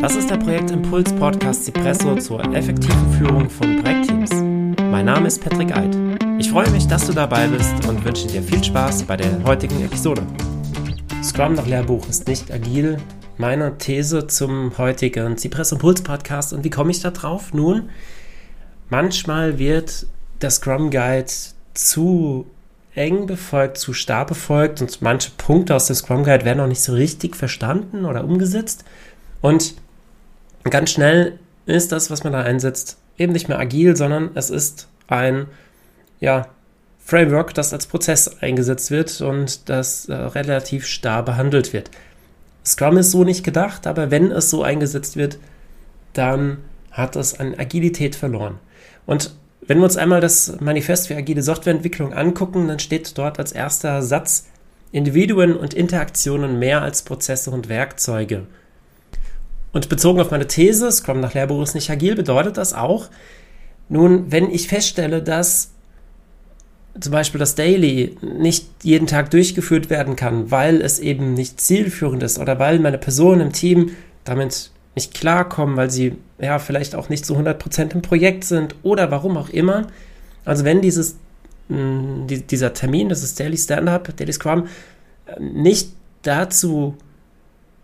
Das ist der Projektimpuls Podcast Cipresso zur effektiven Führung von Projektteams. Mein Name ist Patrick Eid. Ich freue mich, dass du dabei bist und wünsche dir viel Spaß bei der heutigen Episode. Scrum nach Lehrbuch ist nicht agil. Meine These zum heutigen Cipresso Impuls Podcast und wie komme ich da drauf? Nun, manchmal wird der Scrum Guide zu eng befolgt, zu starr befolgt und manche Punkte aus dem Scrum Guide werden auch nicht so richtig verstanden oder umgesetzt. Und ganz schnell ist das, was man da einsetzt, eben nicht mehr agil, sondern es ist ein ja, Framework, das als Prozess eingesetzt wird und das äh, relativ starr behandelt wird. Scrum ist so nicht gedacht, aber wenn es so eingesetzt wird, dann hat es an Agilität verloren. Und wenn wir uns einmal das Manifest für agile Softwareentwicklung angucken, dann steht dort als erster Satz Individuen und Interaktionen mehr als Prozesse und Werkzeuge. Und bezogen auf meine These, Scrum nach Lehrbuch ist nicht agil, bedeutet das auch, nun, wenn ich feststelle, dass zum Beispiel das Daily nicht jeden Tag durchgeführt werden kann, weil es eben nicht zielführend ist oder weil meine Personen im Team damit nicht klarkommen, weil sie ja vielleicht auch nicht zu 100% im Projekt sind oder warum auch immer. Also wenn dieses, mh, dieser Termin, das ist Daily Stand-Up, Daily Scrum, nicht dazu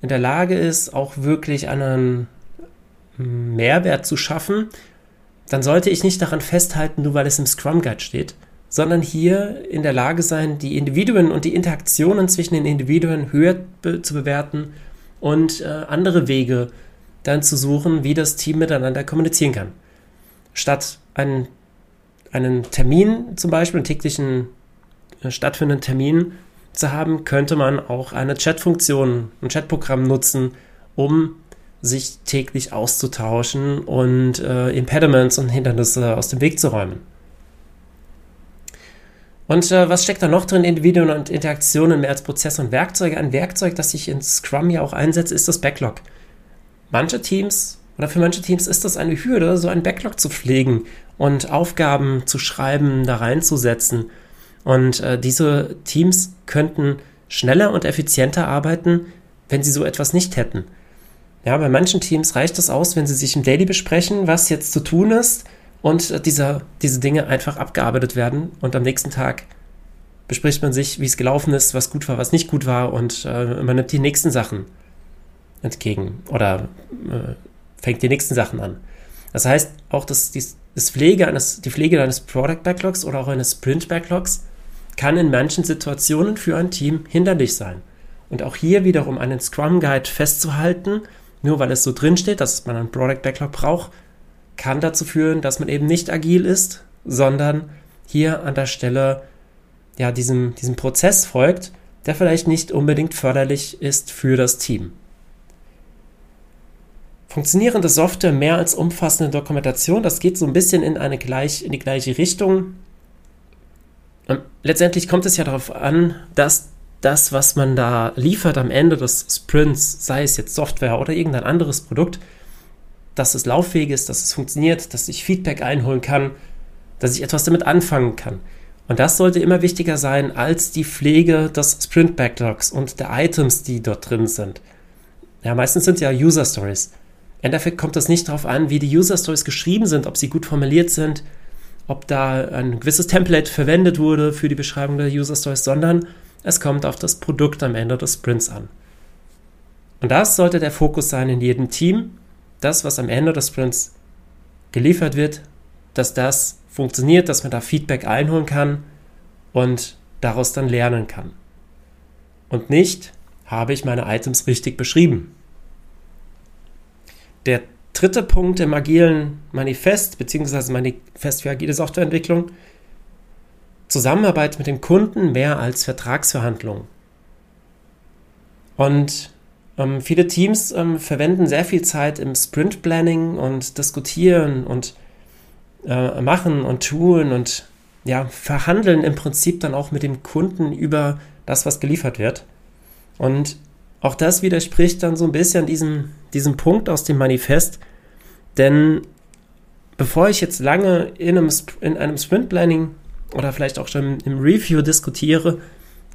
in der Lage ist, auch wirklich einen Mehrwert zu schaffen, dann sollte ich nicht daran festhalten, nur weil es im Scrum Guide steht, sondern hier in der Lage sein, die Individuen und die Interaktionen zwischen den Individuen höher be zu bewerten und äh, andere Wege dann zu suchen, wie das Team miteinander kommunizieren kann. Statt einen, einen Termin, zum Beispiel einen täglichen äh, stattfindenden Termin zu haben, könnte man auch eine Chatfunktion, ein Chatprogramm nutzen, um sich täglich auszutauschen und äh, Impediments und Hindernisse aus dem Weg zu räumen. Und äh, was steckt da noch drin? Individuen und Interaktionen mehr als Prozesse und Werkzeuge. Ein Werkzeug, das ich in Scrum ja auch einsetze, ist das Backlog manche Teams oder für manche Teams ist das eine Hürde, so ein Backlog zu pflegen und Aufgaben zu schreiben, da reinzusetzen. Und äh, diese Teams könnten schneller und effizienter arbeiten, wenn sie so etwas nicht hätten. Ja, bei manchen Teams reicht es aus, wenn sie sich im Daily besprechen, was jetzt zu tun ist und äh, dieser, diese Dinge einfach abgearbeitet werden und am nächsten Tag bespricht man sich, wie es gelaufen ist, was gut war, was nicht gut war und äh, man nimmt die nächsten Sachen entgegen oder äh, fängt die nächsten Sachen an. Das heißt, auch das, die, das Pflege eines, die Pflege eines Product Backlogs oder auch eines Sprint Backlogs kann in manchen Situationen für ein Team hinderlich sein. Und auch hier wiederum einen Scrum Guide festzuhalten, nur weil es so drin steht, dass man einen Product Backlog braucht, kann dazu führen, dass man eben nicht agil ist, sondern hier an der Stelle ja diesem, diesem Prozess folgt, der vielleicht nicht unbedingt förderlich ist für das Team. Funktionierende Software mehr als umfassende Dokumentation, das geht so ein bisschen in, eine gleich, in die gleiche Richtung. Letztendlich kommt es ja darauf an, dass das, was man da liefert am Ende des Sprints, sei es jetzt Software oder irgendein anderes Produkt, dass es lauffähig ist, dass es funktioniert, dass ich Feedback einholen kann, dass ich etwas damit anfangen kann. Und das sollte immer wichtiger sein als die Pflege des Sprint Backlogs und der Items, die dort drin sind. Ja, meistens sind ja User Stories. Im Endeffekt kommt es nicht darauf an, wie die User Stories geschrieben sind, ob sie gut formuliert sind, ob da ein gewisses Template verwendet wurde für die Beschreibung der User Stories, sondern es kommt auf das Produkt am Ende des Sprints an. Und das sollte der Fokus sein in jedem Team, das, was am Ende des Sprints geliefert wird, dass das funktioniert, dass man da Feedback einholen kann und daraus dann lernen kann. Und nicht, habe ich meine Items richtig beschrieben. Der dritte Punkt im agilen Manifest, beziehungsweise Manifest für agile Softwareentwicklung, Zusammenarbeit mit dem Kunden mehr als Vertragsverhandlungen. Und ähm, viele Teams ähm, verwenden sehr viel Zeit im Sprint Planning und diskutieren und äh, machen und tun und ja, verhandeln im Prinzip dann auch mit dem Kunden über das, was geliefert wird. Und auch das widerspricht dann so ein bisschen diesem, diesem Punkt aus dem Manifest, denn bevor ich jetzt lange in einem, in einem Sprint Planning oder vielleicht auch schon im Review diskutiere,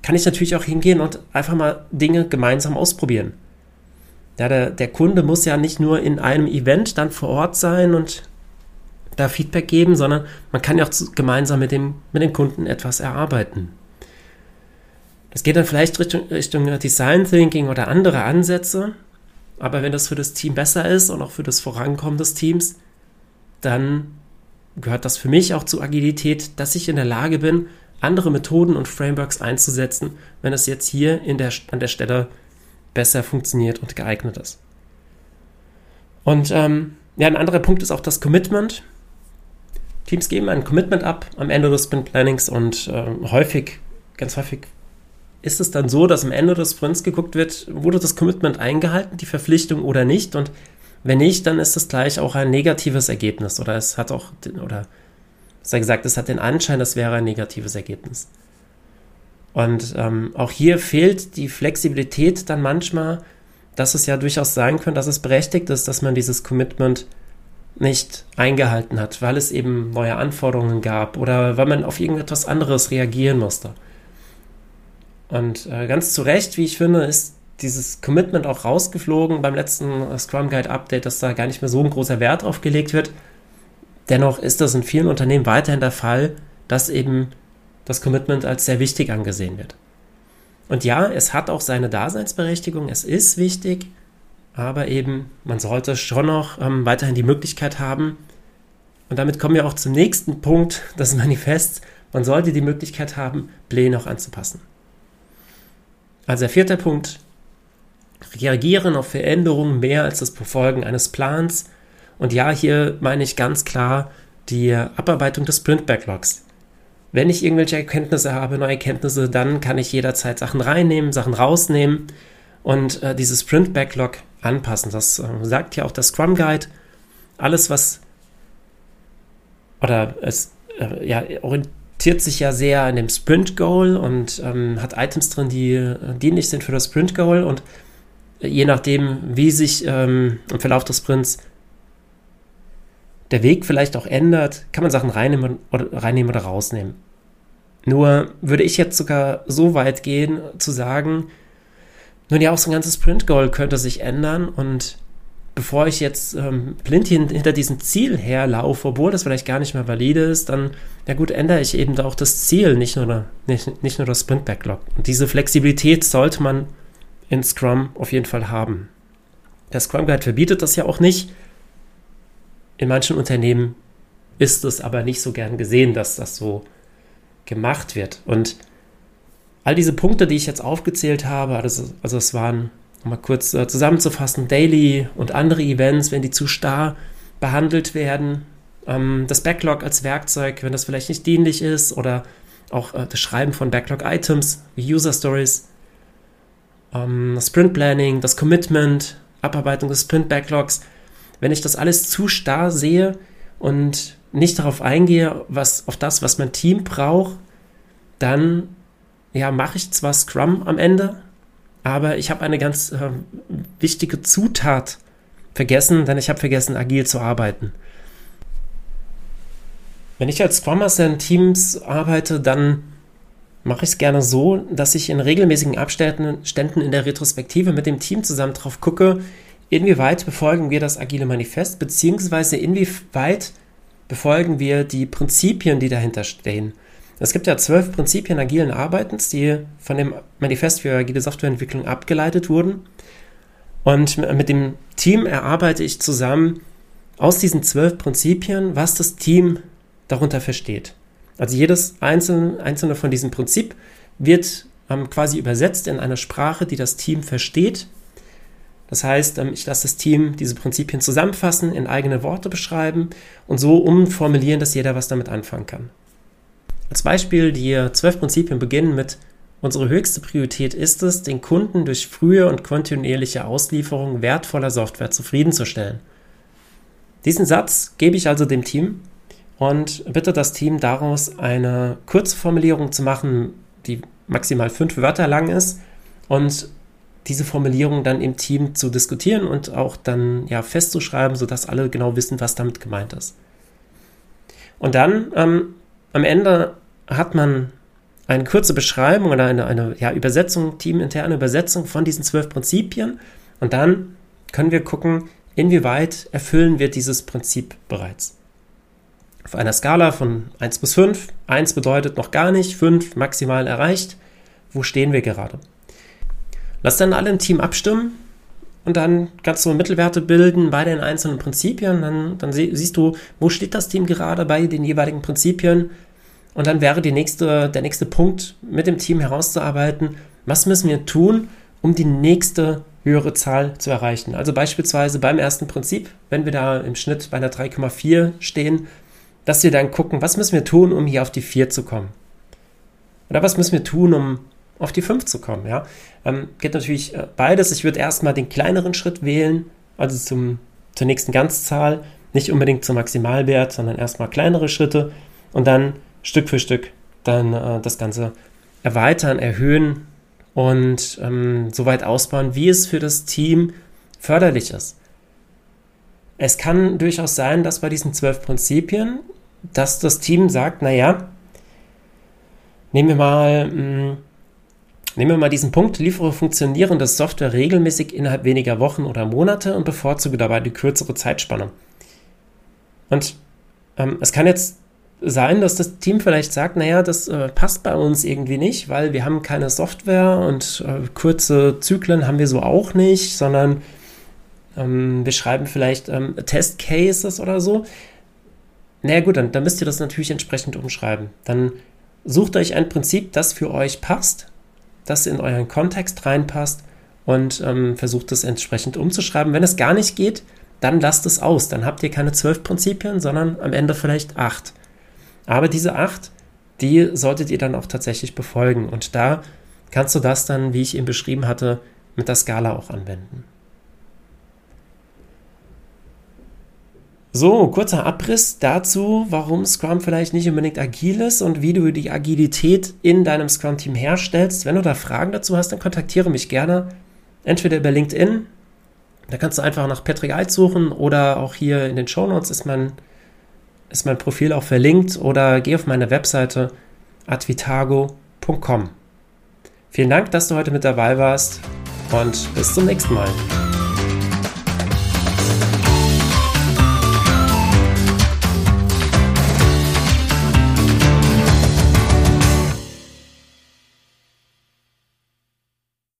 kann ich natürlich auch hingehen und einfach mal Dinge gemeinsam ausprobieren. Ja, der, der Kunde muss ja nicht nur in einem Event dann vor Ort sein und da Feedback geben, sondern man kann ja auch gemeinsam mit dem, mit dem Kunden etwas erarbeiten. Das geht dann vielleicht Richtung, Richtung Design Thinking oder andere Ansätze, aber wenn das für das Team besser ist und auch für das Vorankommen des Teams, dann gehört das für mich auch zu Agilität, dass ich in der Lage bin, andere Methoden und Frameworks einzusetzen, wenn es jetzt hier in der, an der Stelle besser funktioniert und geeignet ist. Und ähm, ja, ein anderer Punkt ist auch das Commitment. Teams geben ein Commitment ab am Ende des Sprint Plannings und äh, häufig, ganz häufig ist es dann so, dass am Ende des Sprints geguckt wird, wurde das Commitment eingehalten, die Verpflichtung oder nicht. Und wenn nicht, dann ist das gleich auch ein negatives Ergebnis oder es hat auch, oder besser gesagt, es hat den Anschein, das wäre ein negatives Ergebnis. Und ähm, auch hier fehlt die Flexibilität dann manchmal, dass es ja durchaus sein könnte, dass es berechtigt ist, dass man dieses Commitment nicht eingehalten hat, weil es eben neue Anforderungen gab oder weil man auf irgendetwas anderes reagieren musste. Und äh, ganz zu Recht, wie ich finde, ist dieses Commitment auch rausgeflogen beim letzten Scrum Guide Update, dass da gar nicht mehr so ein großer Wert drauf gelegt wird. Dennoch ist das in vielen Unternehmen weiterhin der Fall, dass eben das Commitment als sehr wichtig angesehen wird. Und ja, es hat auch seine Daseinsberechtigung, es ist wichtig, aber eben man sollte schon noch ähm, weiterhin die Möglichkeit haben, und damit kommen wir auch zum nächsten Punkt des Manifests, man sollte die Möglichkeit haben, Pläne auch anzupassen. Also der vierte Punkt, reagieren auf Veränderungen mehr als das Befolgen eines Plans und ja, hier meine ich ganz klar die Abarbeitung des Sprint-Backlogs. Wenn ich irgendwelche Erkenntnisse habe, neue Erkenntnisse, dann kann ich jederzeit Sachen reinnehmen, Sachen rausnehmen und äh, dieses Sprint-Backlog anpassen. Das äh, sagt ja auch der Scrum Guide. Alles, was oder es äh, ja, orientiert sich ja sehr an dem Sprint Goal und ähm, hat Items drin, die äh, dienlich sind für das Sprint Goal und äh, je nachdem, wie sich ähm, im Verlauf des Sprints der Weg vielleicht auch ändert, kann man Sachen reinnehmen oder, reinnehmen oder rausnehmen. Nur würde ich jetzt sogar so weit gehen, zu sagen, nun ja, auch so ein ganzes Sprint-Goal könnte sich ändern und bevor ich jetzt ähm, blind hinter diesem Ziel herlaufe, obwohl das vielleicht gar nicht mehr valide ist, dann, ja gut, ändere ich eben auch das Ziel, nicht nur, nicht, nicht nur das Sprint-Backlog. Und diese Flexibilität sollte man in Scrum auf jeden Fall haben. Der Scrum Guide verbietet das ja auch nicht, in manchen Unternehmen ist es aber nicht so gern gesehen, dass das so gemacht wird. Und all diese Punkte, die ich jetzt aufgezählt habe, also, also es waren, um mal kurz äh, zusammenzufassen, Daily und andere Events, wenn die zu starr behandelt werden, ähm, das Backlog als Werkzeug, wenn das vielleicht nicht dienlich ist, oder auch äh, das Schreiben von Backlog-Items wie User Stories, ähm, das Sprint Planning, das Commitment, Abarbeitung des Sprint Backlogs, wenn ich das alles zu starr sehe und nicht darauf eingehe, was auf das, was mein Team braucht, dann ja, mache ich zwar Scrum am Ende, aber ich habe eine ganz äh, wichtige Zutat vergessen, denn ich habe vergessen, agil zu arbeiten. Wenn ich als Scrum Master in Teams arbeite, dann mache ich es gerne so, dass ich in regelmäßigen Abständen in der Retrospektive mit dem Team zusammen drauf gucke, inwieweit befolgen wir das agile Manifest, beziehungsweise inwieweit befolgen wir die Prinzipien, die dahinter stehen. Es gibt ja zwölf Prinzipien agilen Arbeitens, die von dem Manifest für agile Softwareentwicklung abgeleitet wurden. Und mit dem Team erarbeite ich zusammen aus diesen zwölf Prinzipien, was das Team darunter versteht. Also jedes einzelne, einzelne von diesen Prinzip wird ähm, quasi übersetzt in eine Sprache, die das Team versteht das heißt, ähm, ich lasse das Team diese Prinzipien zusammenfassen, in eigene Worte beschreiben und so umformulieren, dass jeder was damit anfangen kann. Als Beispiel, die zwölf Prinzipien beginnen mit Unsere höchste Priorität ist es, den Kunden durch frühe und kontinuierliche Auslieferung wertvoller Software zufriedenzustellen. Diesen Satz gebe ich also dem Team und bitte das Team daraus eine Kurzformulierung zu machen, die maximal fünf Wörter lang ist und diese Formulierung dann im Team zu diskutieren und auch dann ja festzuschreiben, sodass alle genau wissen, was damit gemeint ist. Und dann ähm, am Ende hat man eine kurze Beschreibung oder eine, eine ja, Übersetzung, teaminterne Übersetzung von diesen zwölf Prinzipien. Und dann können wir gucken, inwieweit erfüllen wir dieses Prinzip bereits. Auf einer Skala von 1 bis 5, 1 bedeutet noch gar nicht, 5 maximal erreicht, wo stehen wir gerade? Lass dann alle im Team abstimmen und dann kannst du Mittelwerte bilden bei den einzelnen Prinzipien. Dann, dann siehst du, wo steht das Team gerade bei den jeweiligen Prinzipien. Und dann wäre nächste, der nächste Punkt, mit dem Team herauszuarbeiten, was müssen wir tun, um die nächste höhere Zahl zu erreichen. Also beispielsweise beim ersten Prinzip, wenn wir da im Schnitt bei einer 3,4 stehen, dass wir dann gucken, was müssen wir tun, um hier auf die 4 zu kommen. Oder was müssen wir tun, um auf die 5 zu kommen. Ja? Ähm, geht natürlich äh, beides. Ich würde erstmal den kleineren Schritt wählen, also zum, zur nächsten Ganzzahl, nicht unbedingt zum Maximalwert, sondern erstmal kleinere Schritte und dann Stück für Stück dann äh, das Ganze erweitern, erhöhen und ähm, so weit ausbauen, wie es für das Team förderlich ist. Es kann durchaus sein, dass bei diesen zwölf Prinzipien, dass das Team sagt, naja, nehmen wir mal, mh, hm, nehmen wir mal diesen Punkt, liefere funktionierende Software regelmäßig innerhalb weniger Wochen oder Monate und bevorzuge dabei die kürzere Zeitspanne. Und ähm, es kann jetzt sein, dass das Team vielleicht sagt, naja, das äh, passt bei uns irgendwie nicht, weil wir haben keine Software und äh, kurze Zyklen haben wir so auch nicht, sondern ähm, wir schreiben vielleicht ähm, Test-Cases oder so. Naja gut, dann, dann müsst ihr das natürlich entsprechend umschreiben. Dann sucht euch ein Prinzip, das für euch passt, das in euren Kontext reinpasst und ähm, versucht es entsprechend umzuschreiben. Wenn es gar nicht geht, dann lasst es aus. Dann habt ihr keine zwölf Prinzipien, sondern am Ende vielleicht acht. Aber diese acht, die solltet ihr dann auch tatsächlich befolgen. Und da kannst du das dann, wie ich eben beschrieben hatte, mit der Skala auch anwenden. So, kurzer Abriss dazu, warum Scrum vielleicht nicht unbedingt agil ist und wie du die Agilität in deinem Scrum-Team herstellst. Wenn du da Fragen dazu hast, dann kontaktiere mich gerne. Entweder über LinkedIn, da kannst du einfach nach Patrick Eid suchen oder auch hier in den Show Notes ist mein ist mein Profil auch verlinkt oder geh auf meine Webseite advitago.com. Vielen Dank, dass du heute mit dabei warst und bis zum nächsten Mal.